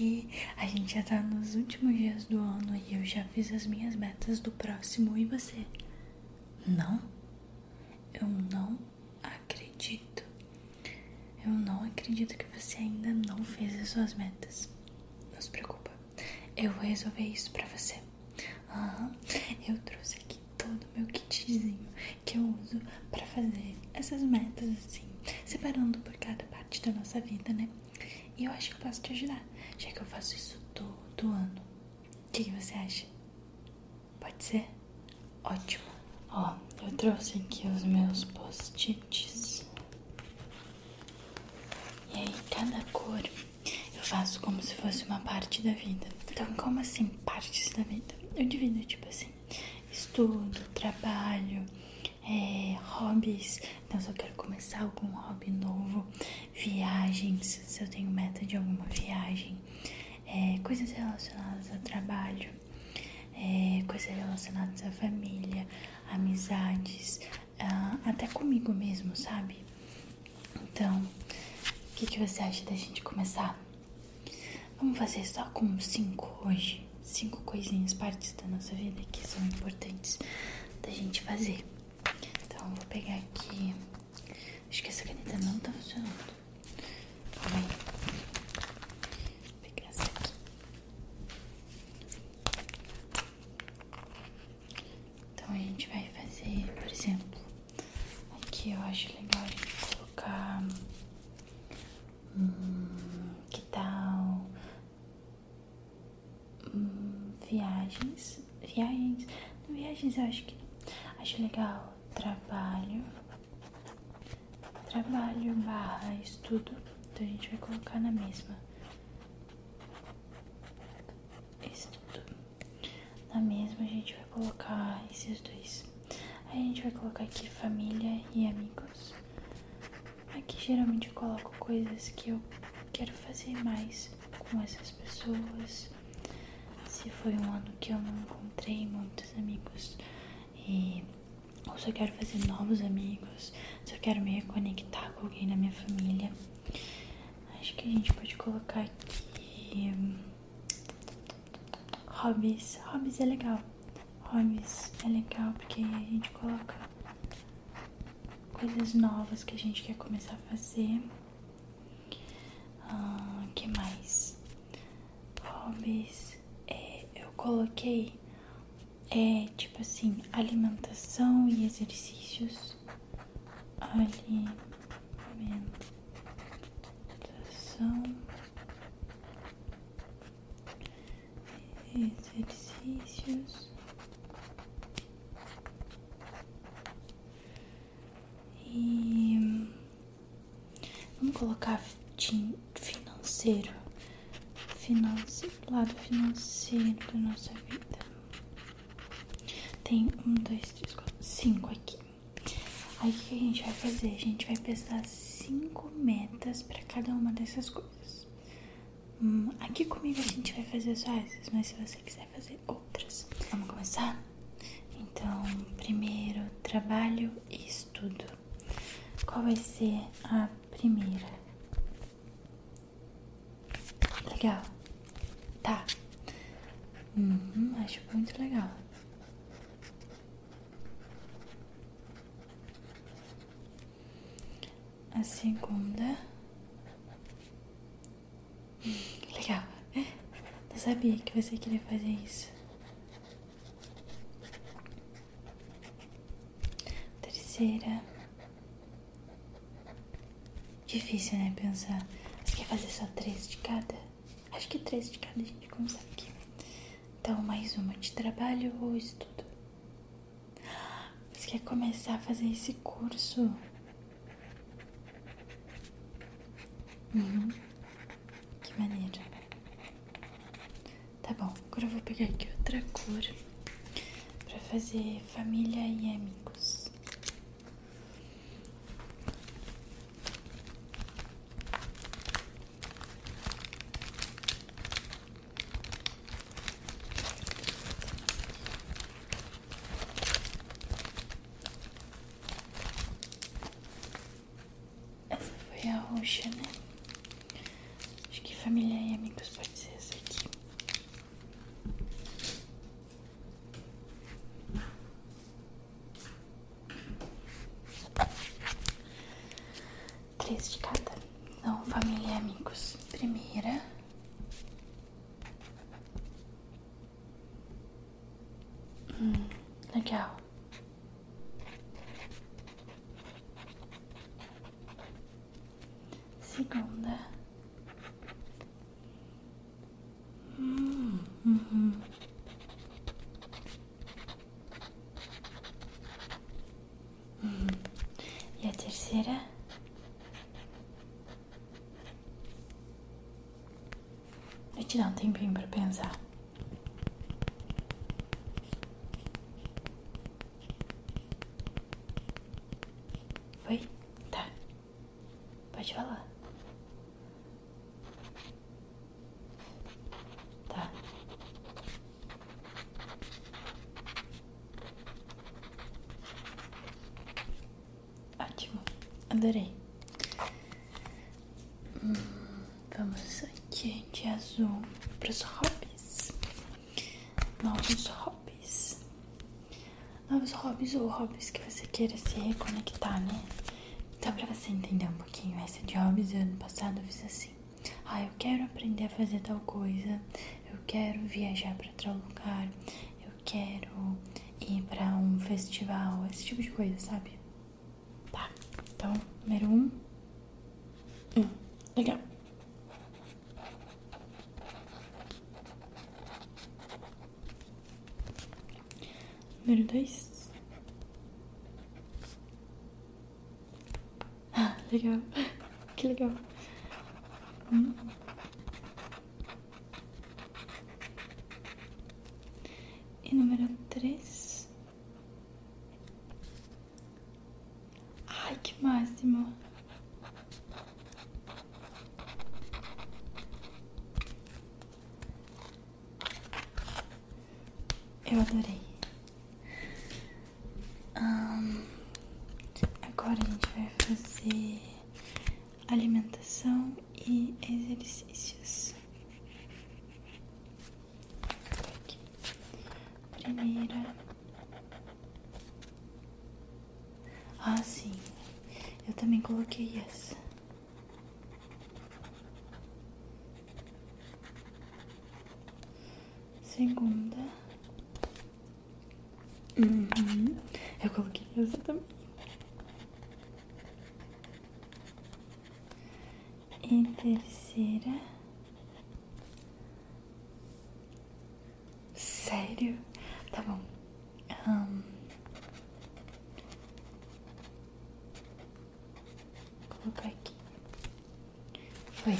aí, a gente já tá nos últimos dias do ano e eu já fiz as minhas metas do próximo. E você? Não? Eu não acredito. Eu não acredito que você ainda não fez as suas metas. Não se preocupa. Eu vou resolver isso pra você. Uhum. Eu trouxe aqui todo o meu kitzinho que eu uso pra fazer essas metas assim, separando por cada parte da nossa vida, né? E eu acho que eu posso te ajudar, já que eu faço isso todo ano. O que, que você acha? Pode ser? Ótimo. Ó, eu trouxe aqui os meus post-its. E aí, cada cor eu faço como se fosse uma parte da vida. Então, como assim, partes da vida? Eu divido, tipo assim, estudo, trabalho, é, hobbies. Então, se eu quero começar algum hobby novo, viagens, se eu tenho meta de alguma viagem, é, coisas relacionadas ao trabalho, é, coisas relacionadas à família, amizades, ah, até comigo mesmo, sabe? Então, o que, que você acha da gente começar? Vamos fazer só com cinco hoje? Cinco coisinhas, partes da nossa vida que são importantes da gente fazer. Então, vou pegar aqui. Acho que essa caneta não tá funcionando. Calma aí. Vou pegar essa aqui. Então, a gente vai fazer, por exemplo, aqui eu acho legal a gente colocar. Hum, que tal? Hum, viagens. Viagens. Viagens eu acho que. Acho legal trabalho. Trabalho barra estudo. Então a gente vai colocar na mesma. Estudo. Na mesma a gente vai colocar esses dois. Aí a gente vai colocar aqui família e amigos. Aqui geralmente eu coloco coisas que eu quero fazer mais com essas pessoas. Se foi um ano que eu não encontrei muitos amigos e ou se eu quero fazer novos amigos, se eu quero me reconectar com alguém na minha família. Acho que a gente pode colocar aqui hum, hobbies. Hobbies é legal. Hobbies é legal porque a gente coloca coisas novas que a gente quer começar a fazer. Ah, que mais? Hobbies. É, eu coloquei é tipo assim, alimentação e exercícios. Alimentação. Exercícios. E vamos colocar financeiro. Financeiro, lado financeiro da nossa vida. Tem um, dois, três, quatro, cinco aqui. Aí o que a gente vai fazer? A gente vai pensar cinco metas para cada uma dessas coisas. Hum, aqui comigo a gente vai fazer só essas, mas se você quiser fazer outras, vamos começar? Então, primeiro, trabalho e estudo. Qual vai ser a primeira? Legal. Tá. Uhum, acho muito legal. Segunda. Legal. Eu sabia que você queria fazer isso. Terceira. Difícil, né? Pensar. Você quer fazer só três de cada? Acho que três de cada a gente consegue. Então, mais uma de trabalho ou estudo? Você quer começar a fazer esse curso? Que maneiro. Tá bom, agora eu vou pegar aqui outra cor pra fazer família e amigos. Essa foi a roxa, né? Família e amigos, pode ser essa aqui. Três de cada. Então, família e amigos. Primeira. Hum, legal. Segunda. Hum, uhum. Uhum. E a terceira? Dar um tempinho pra pensar. Foi? Tá. Pode falar. Tá. Ótimo. Adorei. Hum, vamos azul para os hobbies. Novos hobbies. Novos hobbies ou hobbies que você queira se reconectar, né? Então, pra você entender um pouquinho essa de hobbies, ano passado eu fiz assim. Ah, eu quero aprender a fazer tal coisa. Eu quero viajar para tal lugar. Eu quero ir para um festival. Esse tipo de coisa, sabe? Tá. Então, número um. Hum, legal. Número dois. Ah, legal. Que legal. Hum. E número três. Ai, que máximo. Eu adorei. Agora a gente vai fazer alimentação e exercícios. Aqui. Primeira. Ah, sim. Eu também coloquei essa. Segunda. Uhum. Eu coloquei essa também. E terceira. Sério? Tá bom. Ahn. Vou colocar aqui. Foi.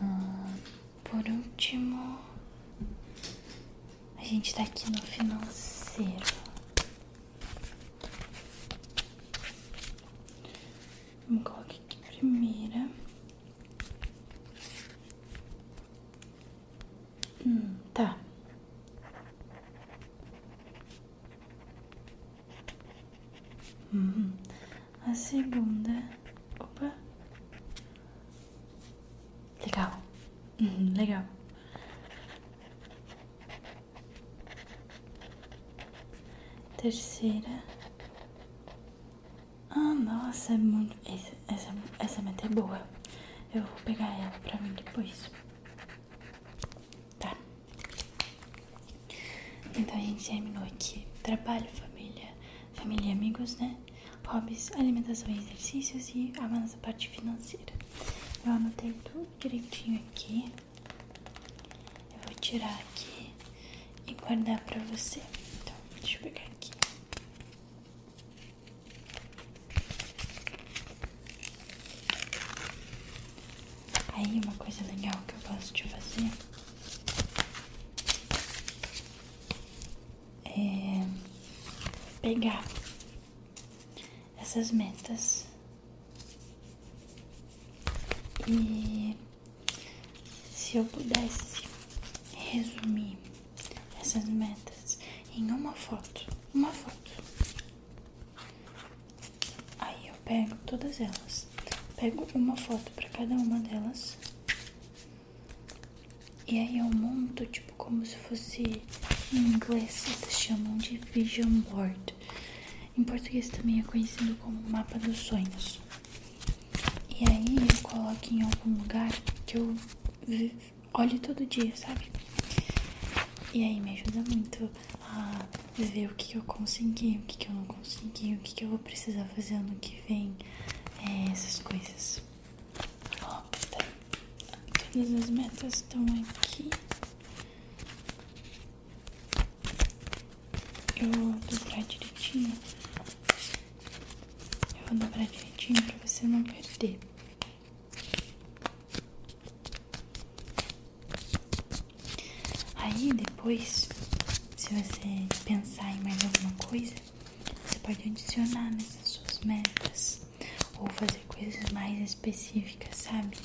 Ahn, por último, a gente tá aqui no financeiro. Vamos colocar aqui primeira. Hum, tá. Uhum. A segunda. Opa. Legal. Uhum, legal. Terceira. Ah, nossa, é muito. Essa, essa, essa meta é boa. Eu vou pegar ela pra mim depois. Tá. Então a gente terminou aqui. Trabalho, família, família e amigos, né? Hobbies, alimentação e exercícios e a nossa parte financeira. Eu anotei tudo direitinho aqui. Eu vou tirar aqui e guardar pra você. Então, deixa eu pegar aqui. Aí, uma coisa legal que eu gosto de fazer é pegar essas metas e se eu pudesse resumir essas metas em uma foto, uma foto. Aí eu pego todas elas, pego uma foto para cada uma delas. E aí eu monto, tipo, como se fosse em inglês, eles chamam de vision board. Em português também é conhecido como mapa dos sonhos. E aí coloco em algum lugar que eu olho todo dia, sabe? E aí me ajuda muito a ver o que eu consegui, o que eu não consegui, o que eu vou precisar fazer ano que vem, é, essas coisas. Ó, tá. Todas as metas estão aqui. Eu vou dobrar direitinho. Eu vou dobrar direitinho pra você não perder. Aí depois, se você pensar em mais alguma coisa, você pode adicionar nessas suas metas ou fazer coisas mais específicas, sabe?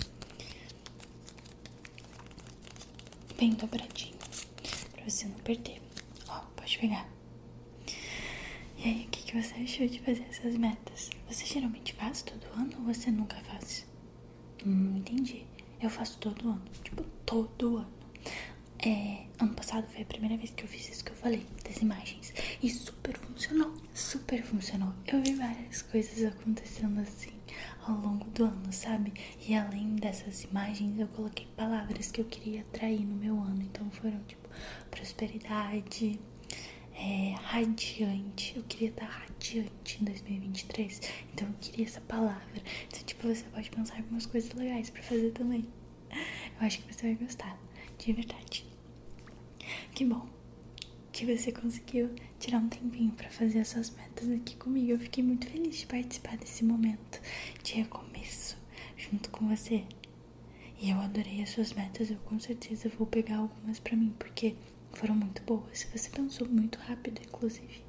Bem dobradinho, pra você não perder. Ó, pode pegar. E aí, o que, que você achou de fazer essas metas? Você geralmente faz todo ano ou você nunca faz? Hum, entendi. Eu faço todo ano, tipo, todo ano. É, ano passado foi a primeira vez que eu fiz isso que eu falei, das imagens. E super funcionou, super funcionou. Eu vi várias coisas acontecendo assim ao longo do ano, sabe? E além dessas imagens, eu coloquei palavras que eu queria atrair no meu ano. Então foram tipo prosperidade, é, radiante. Eu queria estar radiante em 2023. Então eu queria essa palavra. Então, tipo, você pode pensar em algumas coisas legais para fazer também. Eu acho que você vai gostar, de verdade. Que bom que você conseguiu tirar um tempinho para fazer as suas metas aqui comigo. Eu fiquei muito feliz de participar desse momento de recomeço junto com você. E eu adorei as suas metas. Eu com certeza vou pegar algumas para mim porque foram muito boas. Você pensou muito rápido, inclusive.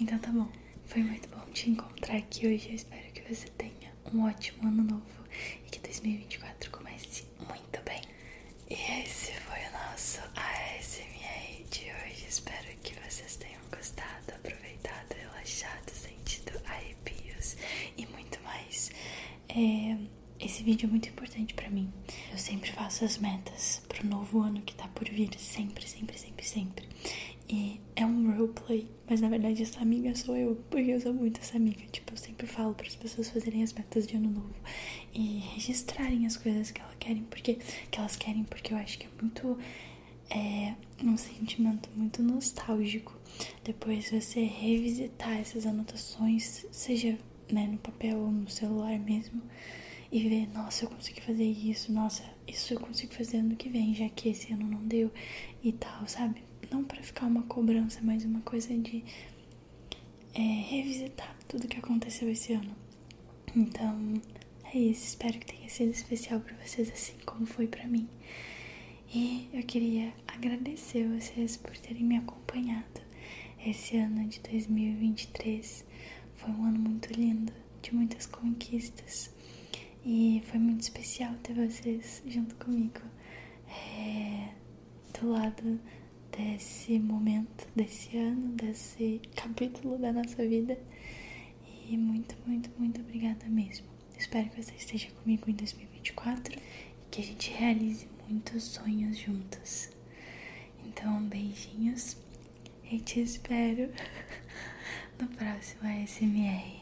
Então tá bom. Foi muito bom te encontrar aqui hoje. Eu espero que você tenha um ótimo ano novo e que 2024 comece muito bem. E esse foi o nosso ASMR de hoje. Espero que vocês tenham gostado, aproveitado, relaxado, sentido arrepios e muito mais. É, esse vídeo é muito importante para mim. Eu sempre faço as metas pro novo ano que tá por vir. Sempre, sempre, sempre, sempre. E é um roleplay, mas na verdade essa amiga sou eu, porque eu sou muito essa amiga. Tipo, eu sempre falo para as pessoas fazerem as metas de ano novo e registrarem as coisas que elas querem, porque que elas querem, porque eu acho que é muito é um sentimento muito nostálgico. Depois você revisitar essas anotações, seja né, no papel ou no celular mesmo, e ver, nossa, eu consegui fazer isso, nossa, isso eu consigo fazer ano que vem, já que esse ano não deu e tal, sabe? Não para ficar uma cobrança, mas uma coisa de é, revisitar tudo que aconteceu esse ano. Então, é isso. Espero que tenha sido especial para vocês, assim como foi para mim. E eu queria agradecer vocês por terem me acompanhado. Esse ano de 2023 foi um ano muito lindo, de muitas conquistas. E foi muito especial ter vocês junto comigo, é, do lado desse momento, desse ano, desse capítulo da nossa vida. E muito, muito, muito obrigada mesmo. Espero que você esteja comigo em 2024 e que a gente realize muitos sonhos juntos. Então, beijinhos e te espero no próximo ASMR.